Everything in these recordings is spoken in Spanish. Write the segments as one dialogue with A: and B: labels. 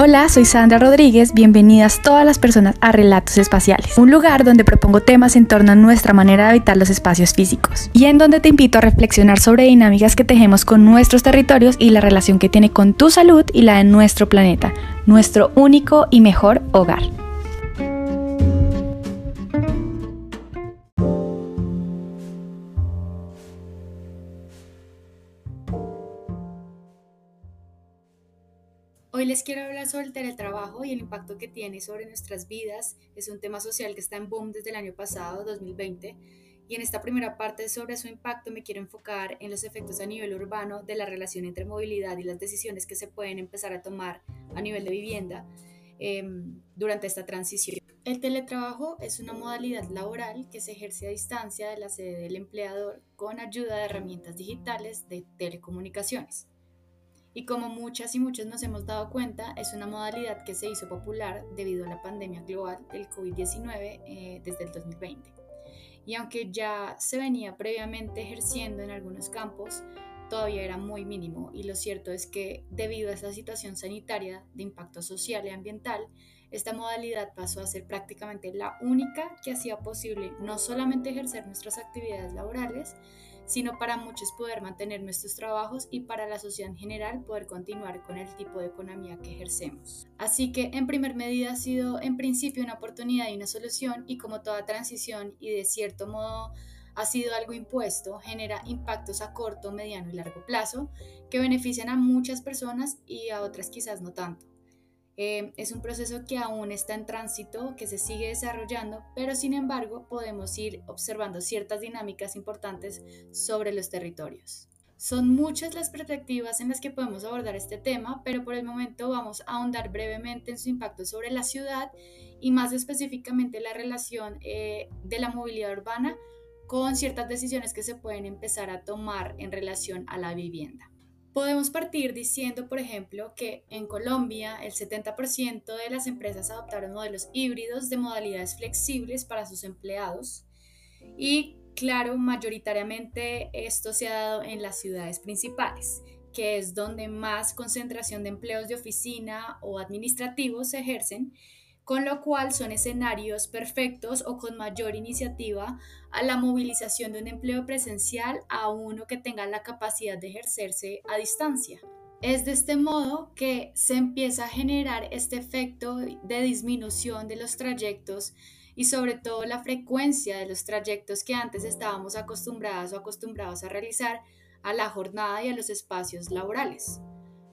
A: Hola, soy Sandra Rodríguez, bienvenidas todas las personas a Relatos Espaciales, un lugar donde propongo temas en torno a nuestra manera de habitar los espacios físicos y en donde te invito a reflexionar sobre dinámicas que tejemos con nuestros territorios y la relación que tiene con tu salud y la de nuestro planeta, nuestro único y mejor hogar.
B: Les quiero hablar sobre el teletrabajo y el impacto que tiene sobre nuestras vidas. Es un tema social que está en boom desde el año pasado, 2020, y en esta primera parte sobre su impacto me quiero enfocar en los efectos a nivel urbano de la relación entre movilidad y las decisiones que se pueden empezar a tomar a nivel de vivienda em, durante esta transición. El teletrabajo es una modalidad laboral que se ejerce a distancia de la sede del empleador con ayuda de herramientas digitales de telecomunicaciones y como muchas y muchos nos hemos dado cuenta, es una modalidad que se hizo popular debido a la pandemia global del COVID-19 eh, desde el 2020. Y aunque ya se venía previamente ejerciendo en algunos campos, todavía era muy mínimo y lo cierto es que debido a esta situación sanitaria de impacto social y ambiental, esta modalidad pasó a ser prácticamente la única que hacía posible no solamente ejercer nuestras actividades laborales, sino para muchos poder mantener nuestros trabajos y para la sociedad en general poder continuar con el tipo de economía que ejercemos. Así que en primer medida ha sido en principio una oportunidad y una solución y como toda transición y de cierto modo ha sido algo impuesto, genera impactos a corto, mediano y largo plazo que benefician a muchas personas y a otras quizás no tanto. Eh, es un proceso que aún está en tránsito, que se sigue desarrollando, pero sin embargo podemos ir observando ciertas dinámicas importantes sobre los territorios. Son muchas las perspectivas en las que podemos abordar este tema, pero por el momento vamos a ahondar brevemente en su impacto sobre la ciudad y más específicamente la relación eh, de la movilidad urbana con ciertas decisiones que se pueden empezar a tomar en relación a la vivienda. Podemos partir diciendo, por ejemplo, que en Colombia el 70% de las empresas adoptaron modelos híbridos de modalidades flexibles para sus empleados y, claro, mayoritariamente esto se ha dado en las ciudades principales, que es donde más concentración de empleos de oficina o administrativos se ejercen con lo cual son escenarios perfectos o con mayor iniciativa a la movilización de un empleo presencial a uno que tenga la capacidad de ejercerse a distancia. Es de este modo que se empieza a generar este efecto de disminución de los trayectos y sobre todo la frecuencia de los trayectos que antes estábamos acostumbrados o acostumbrados a realizar a la jornada y a los espacios laborales.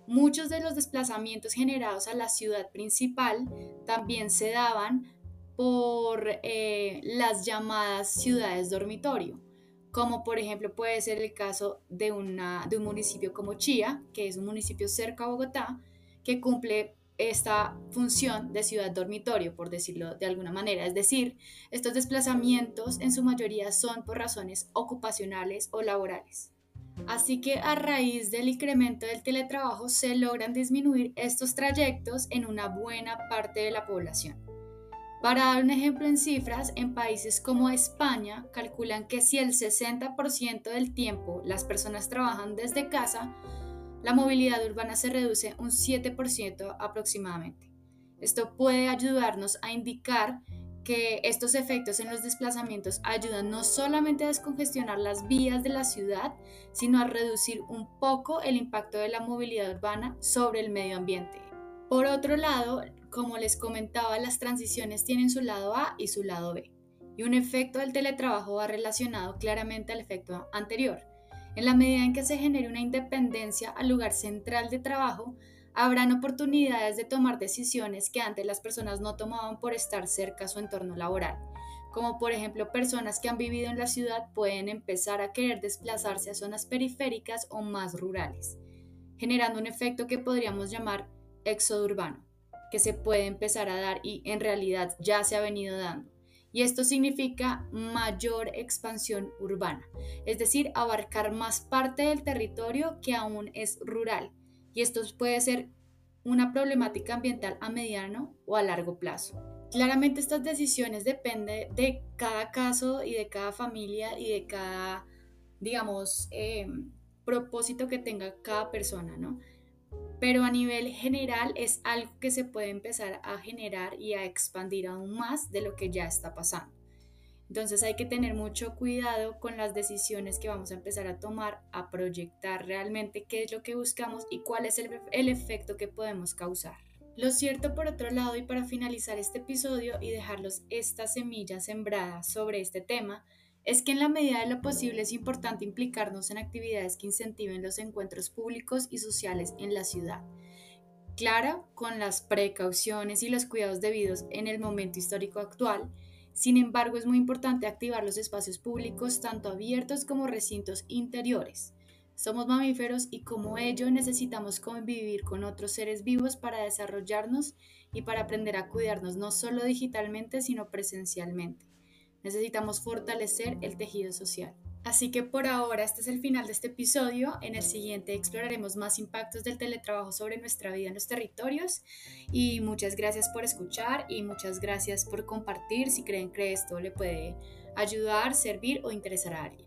B: Muchos de los desplazamientos generados a la ciudad principal también se daban por eh, las llamadas ciudades dormitorio, como por ejemplo puede ser el caso de, una, de un municipio como Chía, que es un municipio cerca a Bogotá, que cumple esta función de ciudad dormitorio, por decirlo de alguna manera. Es decir, estos desplazamientos en su mayoría son por razones ocupacionales o laborales. Así que a raíz del incremento del teletrabajo se logran disminuir estos trayectos en una buena parte de la población. Para dar un ejemplo en cifras, en países como España calculan que si el 60% del tiempo las personas trabajan desde casa, la movilidad urbana se reduce un 7% aproximadamente. Esto puede ayudarnos a indicar que estos efectos en los desplazamientos ayudan no solamente a descongestionar las vías de la ciudad, sino a reducir un poco el impacto de la movilidad urbana sobre el medio ambiente. Por otro lado, como les comentaba, las transiciones tienen su lado A y su lado B, y un efecto del teletrabajo va relacionado claramente al efecto anterior. En la medida en que se genere una independencia al lugar central de trabajo, habrán oportunidades de tomar decisiones que antes las personas no tomaban por estar cerca a su entorno laboral, como por ejemplo personas que han vivido en la ciudad pueden empezar a querer desplazarse a zonas periféricas o más rurales, generando un efecto que podríamos llamar éxodo urbano, que se puede empezar a dar y en realidad ya se ha venido dando. Y esto significa mayor expansión urbana, es decir, abarcar más parte del territorio que aún es rural y esto puede ser una problemática ambiental a mediano o a largo plazo. Claramente estas decisiones dependen de cada caso y de cada familia y de cada, digamos, em, propósito que tenga cada persona, ¿no? pero a nivel general es algo que se puede empezar a generar y a expandir aún más de lo que ya está pasando. Entonces hay que tener mucho cuidado con las decisiones que vamos a empezar a tomar, a proyectar realmente qué es lo que buscamos y cuál es el, el efecto que podemos causar. Lo cierto por otro lado y para finalizar este episodio y dejarlos estas semillas sembradas sobre este tema, es que en la medida de lo posible es importante implicarnos en actividades que incentiven los encuentros públicos y sociales en la ciudad. Claro, con las precauciones y los cuidados debidos en el momento histórico actual, sin embargo es muy importante activar los espacios públicos tanto abiertos como recintos interiores. Somos mamíferos y como ello necesitamos convivir con otros seres vivos para desarrollarnos y para aprender a cuidarnos no solo digitalmente sino presencialmente. Necesitamos fortalecer el tejido social. Así que por ahora este es el final de este episodio. En el siguiente exploraremos más impactos del teletrabajo sobre nuestra vida en los territorios. Y muchas gracias por escuchar y muchas gracias por compartir si creen que esto le puede ayudar, servir o interesar a alguien.